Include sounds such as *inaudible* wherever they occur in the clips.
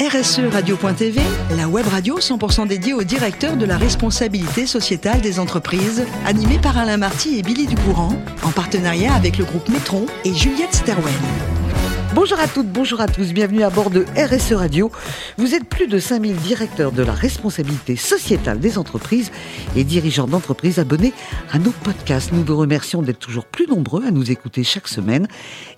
RSE Radio.tv, la web radio 100% dédiée au directeur de la responsabilité sociétale des entreprises, animée par Alain Marty et Billy Ducourant, en partenariat avec le groupe Metron et Juliette Sterwen. Bonjour à toutes, bonjour à tous, bienvenue à bord de RSE Radio. Vous êtes plus de 5000 directeurs de la responsabilité sociétale des entreprises et dirigeants d'entreprises abonnés à nos podcasts. Nous vous remercions d'être toujours plus nombreux à nous écouter chaque semaine.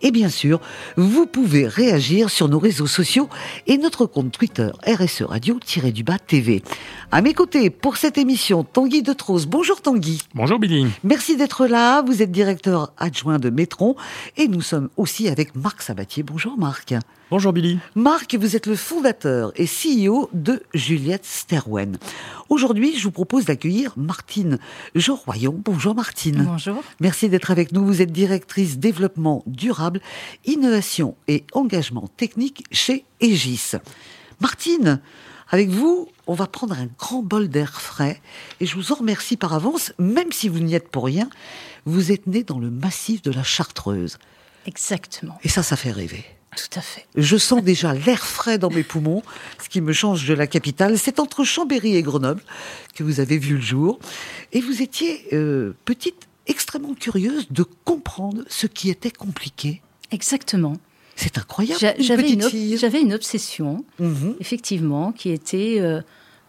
Et bien sûr, vous pouvez réagir sur nos réseaux sociaux et notre compte Twitter RSE Radio-du-bas TV. À mes côtés, pour cette émission, Tanguy de Tros. Bonjour Tanguy. Bonjour Billy. Merci d'être là. Vous êtes directeur adjoint de Métron et nous sommes aussi avec Marc Sabatier. Bonjour Marc. Bonjour Billy. Marc, vous êtes le fondateur et CEO de Juliette Sterwen. Aujourd'hui, je vous propose d'accueillir Martine Jean-Royon. Bonjour Martine. Bonjour. Merci d'être avec nous. Vous êtes directrice développement durable, innovation et engagement technique chez Aegis. Martine, avec vous, on va prendre un grand bol d'air frais et je vous en remercie par avance, même si vous n'y êtes pour rien. Vous êtes né dans le massif de la Chartreuse. Exactement. Et ça, ça fait rêver. Tout à fait. Je sens déjà l'air frais dans mes poumons, ce qui me change de la capitale. C'est entre Chambéry et Grenoble que vous avez vu le jour. Et vous étiez, euh, petite, extrêmement curieuse de comprendre ce qui était compliqué. Exactement. C'est incroyable. Une J'avais une, obsession, Mhm. effectivement, qui était euh,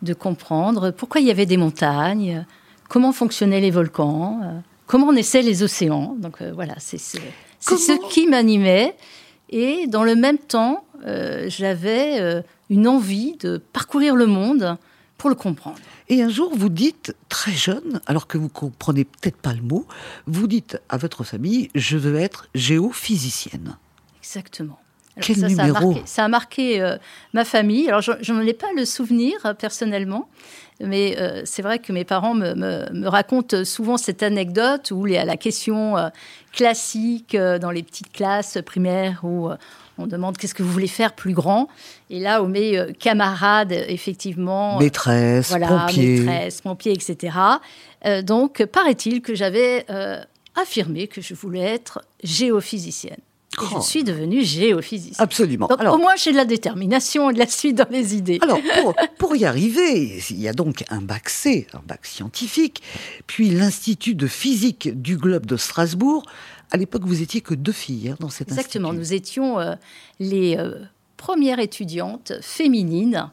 de comprendre pourquoi il y avait des montagnes, comment fonctionnaient les volcans, euh, comment naissaient les océans. Donc voilà, c'est c'est- ce qui m'animait. Et dans le même temps, euh, j'avais euh, une envie de parcourir le monde pour le comprendre. Et un jour, vous dites, très jeune, alors que vous comprenez peut-être pas le mot, vous dites à votre famille, je veux être géophysicienne. Exactement. Quel ça, ça a numéro marqué, ça a marqué, euh, ma famille. Alors, je n'en ai pas le souvenir euh, personnellement, mais euh, c'est vrai que mes parents me, me- me racontent souvent cette anecdote où les- à la question classique dans les petites classes primaires où on demande qu'est-ce que vous voulez faire plus grand, et là où mes euh, camarades effectivement Maîtresse, voilà, pompier. maîtresse, pompier, etc. Donc, paraît-il que j'avais affirmé que je voulais être géophysicienne. Et je suis devenue géophysicienne. Absolument. Donc, Alors, au moins, j'ai de la détermination et de la suite dans les idées. Alors, *laughs* pour, pour y arriver, il y a donc un bac C, un bac scientifique, puis l'Institut de physique du globe de Strasbourg. À l'époque, vous étiez que deux filles hein, dans cet Exactement. institut. Nous étions euh, les euh, premières étudiantes féminines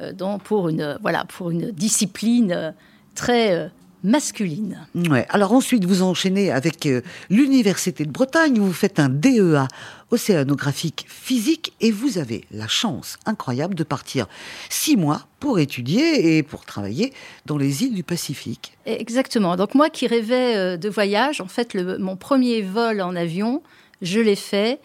euh, dans- pour, une, voilà, pour une discipline très masculine. Ouais. Alors ensuite, vous enchaînez avec euh, l'Université de Bretagne, où vous faites un DEA océanographique physique, et vous avez la chance incroyable de partir six mois pour étudier et pour travailler dans les îles du Pacifique. Exactement. Donc moi qui rêvais euh, de voyage, en fait, le- mon premier vol en avion, je l'ai fait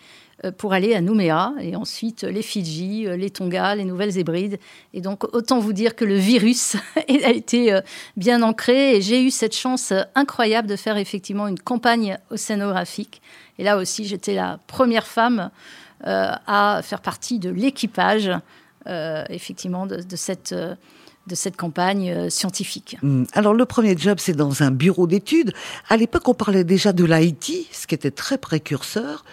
pour aller à Nouméa et ensuite euh, les Fidji, euh, les Tonga, les Nouvelles-Hébrides. Et donc autant vous dire que le virus *laughs* a été euh, bien ancré et j'ai eu cette chance euh, incroyable de faire effectivement une campagne océanographique. Et là aussi, j'étais la première femme euh, à faire partie de l'équipage, euh, effectivement, de, de cette, euh, de cette campagne euh, scientifique. Hum, Alors le premier job, c'est dans un bureau d'études. À l'époque, on parlait déjà de l'IT, ce qui était très précurseur.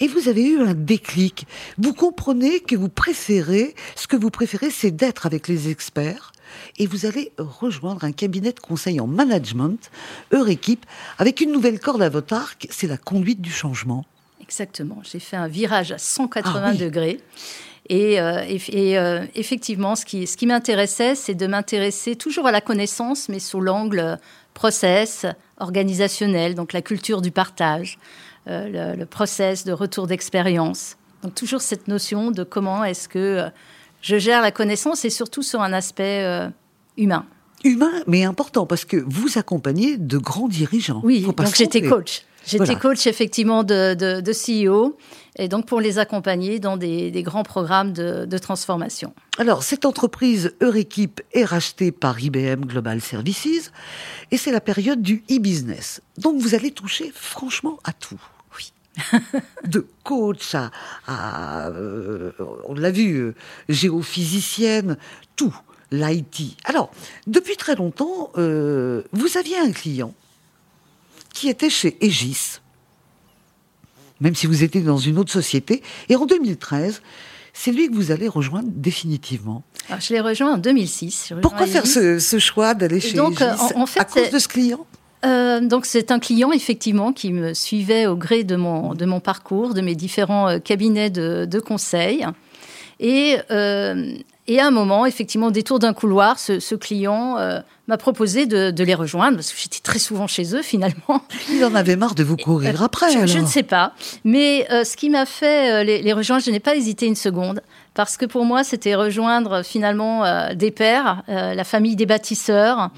Et vous avez eu un déclic. Vous comprenez que vous préférez, ce que vous préférez, c'est d'être avec les experts. Et vous allez rejoindre un cabinet de conseil en management, Euréquipe, avec une nouvelle corde à votre arc, c'est la conduite du changement. Exactement. J'ai fait un virage à 180 Ah oui. degrés. Et, euh, et- et, euh, effectivement, ce qui, ce qui m'intéressait, c'est de m'intéresser toujours à la connaissance, mais sous l'angle euh, process, organisationnel, donc la culture du partage, le, le process de retour d'expérience. Donc toujours cette notion de comment est-ce que je gère la connaissance et surtout sur un aspect humain. Humain, mais important, parce que vous accompagnez de grands dirigeants. Oui, donc j'étais coach. J'étais Voilà. coach effectivement de, de, de CEO et donc pour les accompagner dans des, des grands programmes de, de transformation. Alors, cette entreprise Euréquipe est rachetée par IBM Global Services et c'est la période du e-business. Donc, vous allez toucher franchement à tout. Oui. *laughs* De coach à, à, euh, on l'a vu, euh, géophysicienne, tout, l'IT. Alors, depuis très longtemps, euh, vous aviez un client qui était chez Aegis, même si vous étiez dans une autre société, et en 2013, c'est lui que vous allez rejoindre définitivement. je l'ai rejoint en 2006. Pourquoi faire ce, choix d'aller chez donc, en, fait, À cause de ce client? euh, donc c'est un client effectivement qui me suivait au gré de mon, de mon parcours, de mes différents euh, cabinets de, de conseil. Et, et à un moment, effectivement, au détour d'un couloir, ce, client euh, m'a proposé de, les rejoindre, parce que j'étais très souvent chez eux, finalement. Il en avait marre de vous courir euh, après, je, ne sais pas. Mais euh, ce qui m'a fait les, rejoindre, je n'ai pas hésité une seconde, parce que pour moi, c'était rejoindre finalement des pères, la famille des bâtisseurs,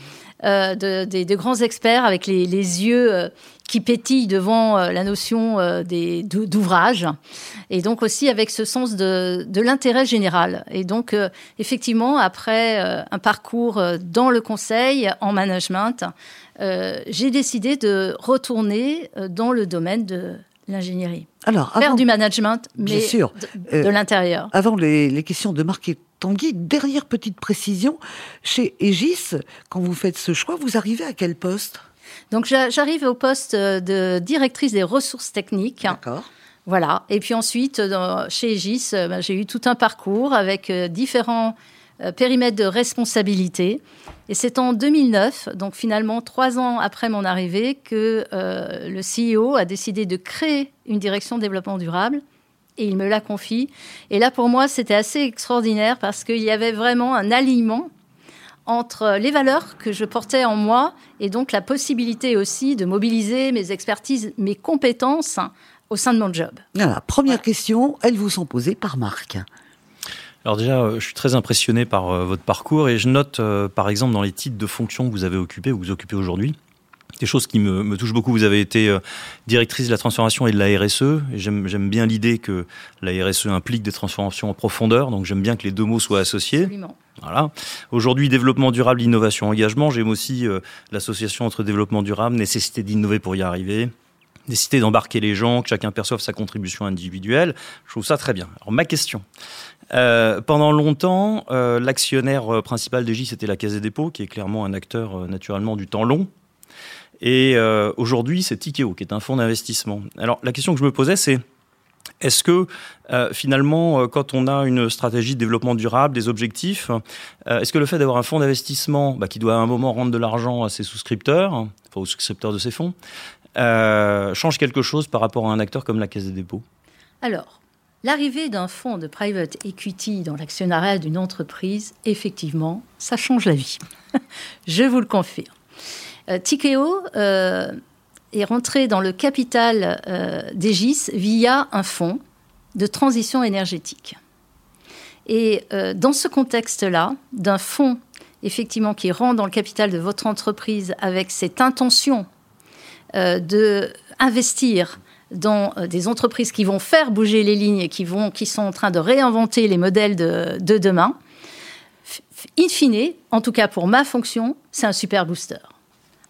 de, des, grands experts avec les, yeux qui pétille devant euh, la notion euh, d'ouvrage, et donc aussi avec ce sens de, de l'intérêt général. Et donc, euh, effectivement, après un parcours dans le conseil, en management, j'ai décidé de retourner dans le domaine de l'ingénierie. Alors, faire du management, mais sûr, de, l'intérieur. Avant les, les, questions de Marc Tanguy, dernière petite précision, chez Aegis, quand vous faites ce choix, vous arrivez à quel poste? Donc j'arrive au poste de directrice des ressources techniques. D'accord. Voilà. Et puis ensuite, chez Aegis, euh, ben, j'ai eu tout un parcours avec euh, différents euh, périmètres de responsabilité. Et c'est en 2009, donc finalement trois ans après mon arrivée, que le CEO a décidé de créer une direction développement durable. Et il me l'a confie. Et là, pour moi, c'était assez extraordinaire parce qu'il y avait vraiment un alignement entre les valeurs que je portais en moi et donc la possibilité aussi de mobiliser mes expertises, mes compétences au sein de mon job. La première question, elles vous sont posées par Marc. Alors déjà, euh, je suis très impressionné par euh, votre parcours et je note euh, par exemple dans les titres de fonctions que vous avez occupés ou que vous occupez aujourd'hui, des choses qui me, me, touchent beaucoup. Vous avez été directrice de la transformation et de la RSE. J'aime bien l'idée que la RSE implique des transformations en profondeur, donc j'aime bien que les deux mots soient associés. Absolument. Voilà. Aujourd'hui, développement durable, innovation, engagement. J'aime aussi euh, l'association entre développement durable, nécessité d'innover pour y arriver, nécessité d'embarquer les gens, que chacun perçoive sa contribution individuelle. Je trouve ça très bien. Alors ma question. Euh, pendant longtemps, euh, l'actionnaire principal d'Egis c'était la Caisse des dépôts, qui est clairement un acteur naturellement du temps long. Et aujourd'hui, c'est Tikeo, qui est un fonds d'investissement. Alors la question que je me posais, c'est est-ce que euh, finalement, euh, quand on a une stratégie de développement durable, des objectifs, euh, est-ce que le fait d'avoir un fonds d'investissement bah, qui doit à un moment rendre de l'argent à ses souscripteurs, enfin aux souscripteurs de ses fonds, change quelque chose par rapport à un acteur comme la Caisse des dépôts? Alors, l'arrivée d'un fonds de private equity dans l'actionnariat d'une entreprise, effectivement, ça change la vie. *laughs* Je vous le confirme. Tikeo est rentré dans le capital euh, d'Egis via un fonds de transition énergétique. Et euh, dans ce contexte-là, d'un fonds effectivement qui rentre dans le capital de votre entreprise avec cette intention euh, de investir dans des entreprises qui vont faire bouger les lignes et qui, vont, qui sont en train de réinventer les modèles de, de demain, in fine, en tout cas pour ma fonction, c'est un super booster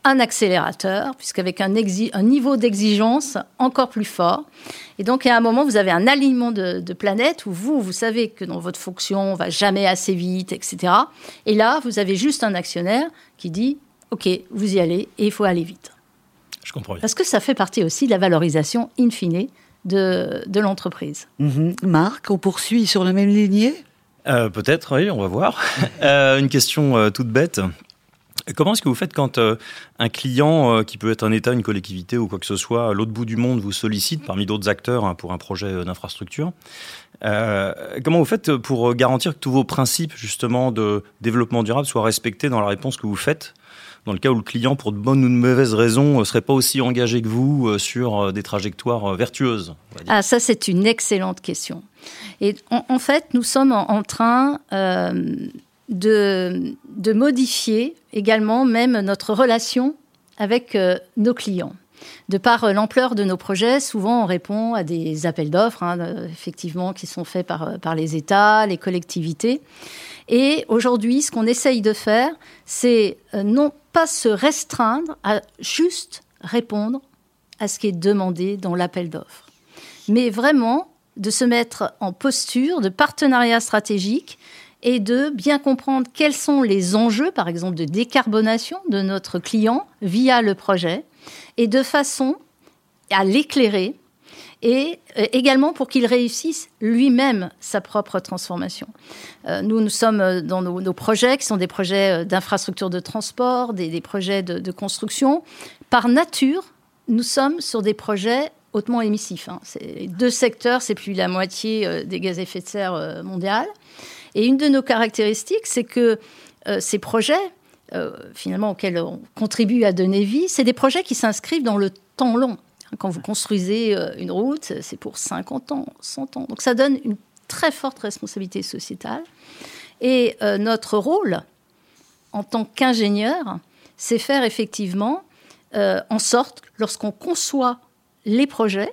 un accélérateur, puisqu'avec un, un niveau d'exigence encore plus fort. Et donc, à un moment, vous avez un alignement de, planètes où vous, vous savez que dans votre fonction, on va jamais assez vite, etc. Et là, vous avez juste un actionnaire qui dit, OK, vous y allez et il faut aller vite. Je comprends Parce que ça fait partie aussi de la valorisation in fine de, de l'entreprise. Mhm. Marc, on poursuit sur la même lignée? Euh, Peut-être, oui, on va voir. *laughs* Euh, une question euh, toute bête. Comment est-ce que vous faites quand euh, un client, euh, qui peut être un État, une collectivité ou quoi que ce soit, à l'autre bout du monde, vous sollicite parmi d'autres acteurs hein, pour un projet euh, d'infrastructure? Comment vous faites pour garantir que tous vos principes justement de développement durable soient respectés dans la réponse que vous faites? Dans le cas où le client, pour de bonnes ou de mauvaises raisons, ne serait pas aussi engagé que vous sur des trajectoires vertueuses Ah, ça, c'est une excellente question. Et en, fait, nous sommes en, train de, de modifier également même notre relation avec euh, nos clients. De par euh, l'ampleur de nos projets, souvent on répond à des appels d'offres, hein, euh, effectivement, qui sont faits par, par les États, les collectivités. Et aujourd'hui, ce qu'on essaye de faire, c'est non pas se restreindre à juste répondre à ce qui est demandé dans l'appel d'offres, mais vraiment de se mettre en posture de partenariat stratégique et de bien comprendre quels sont les enjeux, par exemple, de décarbonation de notre client via le projet, et de façon à l'éclairer et euh, également pour qu'il réussisse lui-même sa propre transformation. Euh, nous, nous sommes dans nos, projets, qui sont des projets d'infrastructure de transport, des, projets de, construction. Par nature, nous sommes sur des projets hautement émissifs. Hein. C'est deux secteurs, c'est plus la moitié des gaz à effet de serre mondial. Et une de nos caractéristiques, c'est que ces projets, finalement, auxquels on contribue à donner vie, c'est des projets qui s'inscrivent dans le temps long. Quand vous construisez euh, une route, c'est pour 50 ans, 100 ans. Donc ça donne une très forte responsabilité sociétale. Et euh, notre rôle en tant qu'ingénieur, c'est faire effectivement euh, en sorte, lorsqu'on conçoit les projets,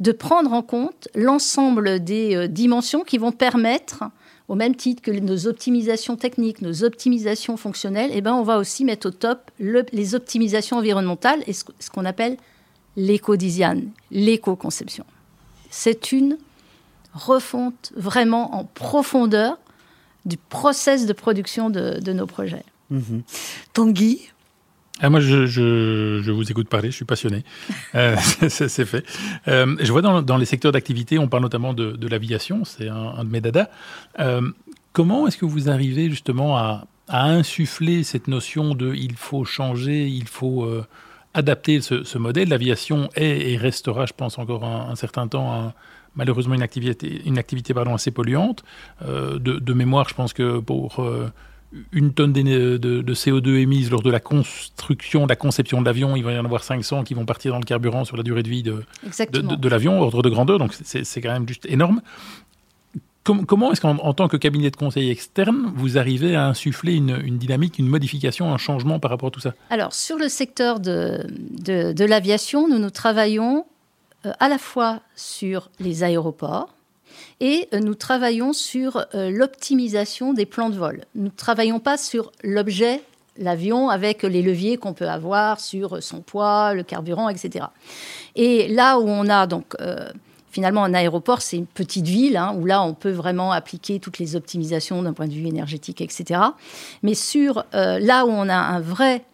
de prendre en compte l'ensemble des dimensions qui vont permettre, au même titre que nos optimisations techniques, nos optimisations fonctionnelles, eh ben on va aussi mettre au top les optimisations environnementales et ce qu'on appelle l'éco-design, l'éco-conception. C'est une refonte vraiment en profondeur du process de production de, nos projets. Mhm. Tanguy ah, moi, je, vous écoute parler, je suis passionné. Euh, *laughs* c'est fait. Euh, je vois dans, les secteurs d'activité, on parle notamment de, l'aviation, c'est un, de mes dadas. Euh, comment est-ce que vous arrivez justement à, insuffler cette notion de il faut changer, il faut adapter ce, modèle? L'aviation est et restera, je pense, encore un, certain temps, malheureusement une activité, assez polluante. De, mémoire, je pense que pour une tonne de, de, CO2 émise lors de la construction, de la conception de l'avion, il va y en avoir 500 qui vont partir dans le carburant sur la durée de vie de, de, l'avion, ordre de grandeur. Donc c'est quand même juste énorme. Comment est-ce qu'en tant que cabinet de conseil externe, vous arrivez à insuffler une, dynamique, une modification, un changement par rapport à tout ça? Alors, sur le secteur de, de, l'aviation, nous, nous travaillons euh, à la fois sur les aéroports, et euh, nous travaillons sur euh, l'optimisation des plans de vol. Nous ne travaillons pas sur l'objet, l'avion, avec les leviers qu'on peut avoir sur son poids, le carburant, etc. Et là où on a donc finalement, un aéroport, c'est une petite ville hein, où là, on peut vraiment appliquer toutes les optimisations d'un point de vue énergétique, etc. Mais sur euh, là où on a un vrai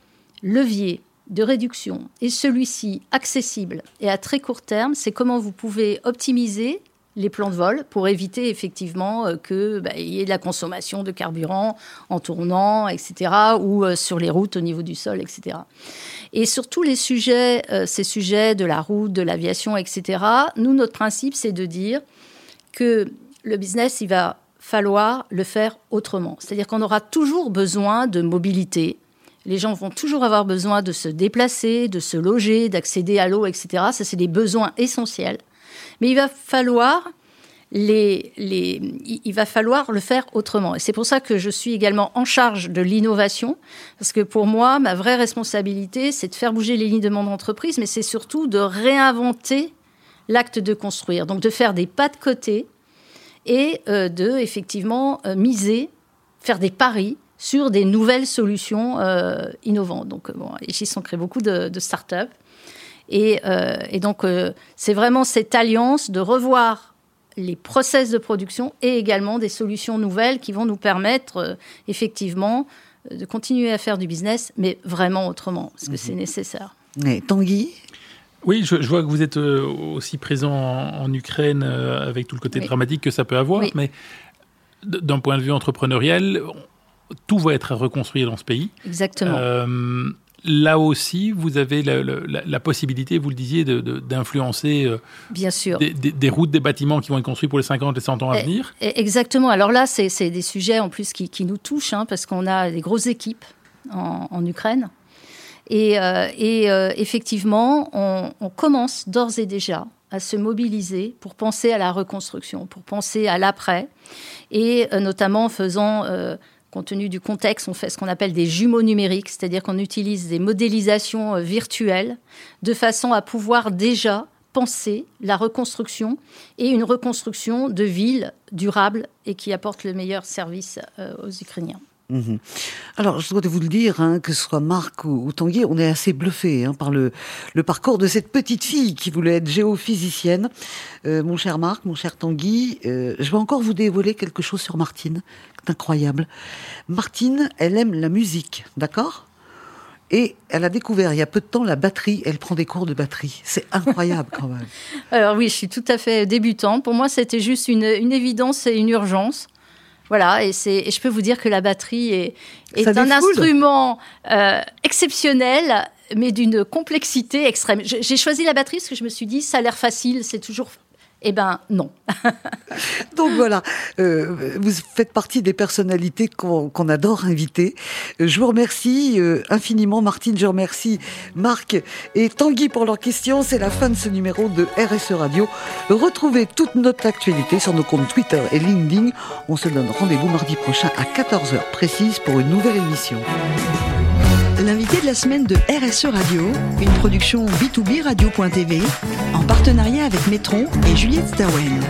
levier de réduction et celui-ci accessible et à très court terme, c'est comment vous pouvez optimiser les plans de vol pour éviter effectivement euh, qu'il bah, y ait de la consommation de carburant en tournant, etc., ou euh, sur les routes au niveau du sol, etc. Et sur tous les sujets, euh, ces sujets de la route, de l'aviation, etc., nous, notre principe, c'est de dire que le business, il va falloir le faire autrement. C'est-à-dire qu'on aura toujours besoin de mobilité. Les gens vont toujours avoir besoin de se déplacer, de se loger, d'accéder à l'eau, etc. Ça, c'est des besoins essentiels. Mais il va falloir le faire autrement. Et c'est pour ça que je suis également en charge de l'innovation, parce que pour moi, ma vraie responsabilité, c'est de faire bouger les lignes de mon entreprise, mais c'est surtout de réinventer l'acte de construire, donc de faire des pas de côté et euh, de effectivement euh, miser, faire des paris sur des nouvelles solutions euh, innovantes. Donc, bon, ici, on crée beaucoup de, de start-up. Et, et donc, c'est vraiment cette alliance de revoir les process de production et également des solutions nouvelles qui vont nous permettre euh, effectivement euh, de continuer à faire du business, mais vraiment autrement, parce que c'est mhm. nécessaire. Tanguy? Oui, je, vois que vous êtes euh, aussi présent en, Ukraine avec tout le côté dramatique que ça peut avoir, mais d'un point de vue entrepreneurial, tout va être à reconstruire dans ce pays. Exactement là aussi, vous avez la, possibilité, vous le disiez, d'influencer euh, Bien sûr. Des, routes, des bâtiments qui vont être construits pour les 50 et 100 ans à venir Exactement. Alors là, c'est des sujets en plus qui, nous touchent, hein, parce qu'on a des grosses équipes en, Ukraine. Et, euh, euh, effectivement, on, commence d'ores et déjà à se mobiliser pour penser à la reconstruction, pour penser à l'après, et notamment en faisant compte tenu du contexte, on fait ce qu'on appelle des jumeaux numériques, c'est-à-dire qu'on utilise des modélisations euh, virtuelles de façon à pouvoir déjà penser la reconstruction et une reconstruction de villes durables et qui apporte le meilleur service euh, aux Ukrainiens. Mhm. Alors, je dois vous le dire, hein, que ce soit Marc ou, Tanguy, on est assez bluffé hein, par le, parcours de cette petite fille qui voulait être géophysicienne. Euh, mon cher Marc, mon cher Tanguy, je vais encore vous dévoiler quelque chose sur Martine, incroyable. Martine, elle aime la musique, d'accord? Et elle a découvert il y a peu de temps la batterie. Elle prend des cours de batterie. C'est incroyable quand même. *laughs* Alors oui, je suis tout à fait débutante. Pour moi, c'était juste une, évidence et une urgence. Voilà, et, et je peux vous dire que la batterie est, un instrument euh, exceptionnel, mais d'une complexité extrême. J'ai choisi la batterie parce que je me suis dit, ça a l'air facile, c'est toujours eh ben non. *laughs* Donc voilà, euh, vous faites partie des personnalités qu'on adore inviter. Je vous remercie euh, infiniment, Martine. Je remercie Marc et Tanguy pour leurs questions. C'est la fin de ce numéro de RSE Radio. Retrouvez toute notre actualité sur nos comptes Twitter et LinkedIn. On se donne rendez-vous mardi prochain à 14h précise pour une nouvelle émission. La semaine de RSE Radio, une production B2B Radio.tv, en partenariat avec Metron et Juliette Stawen.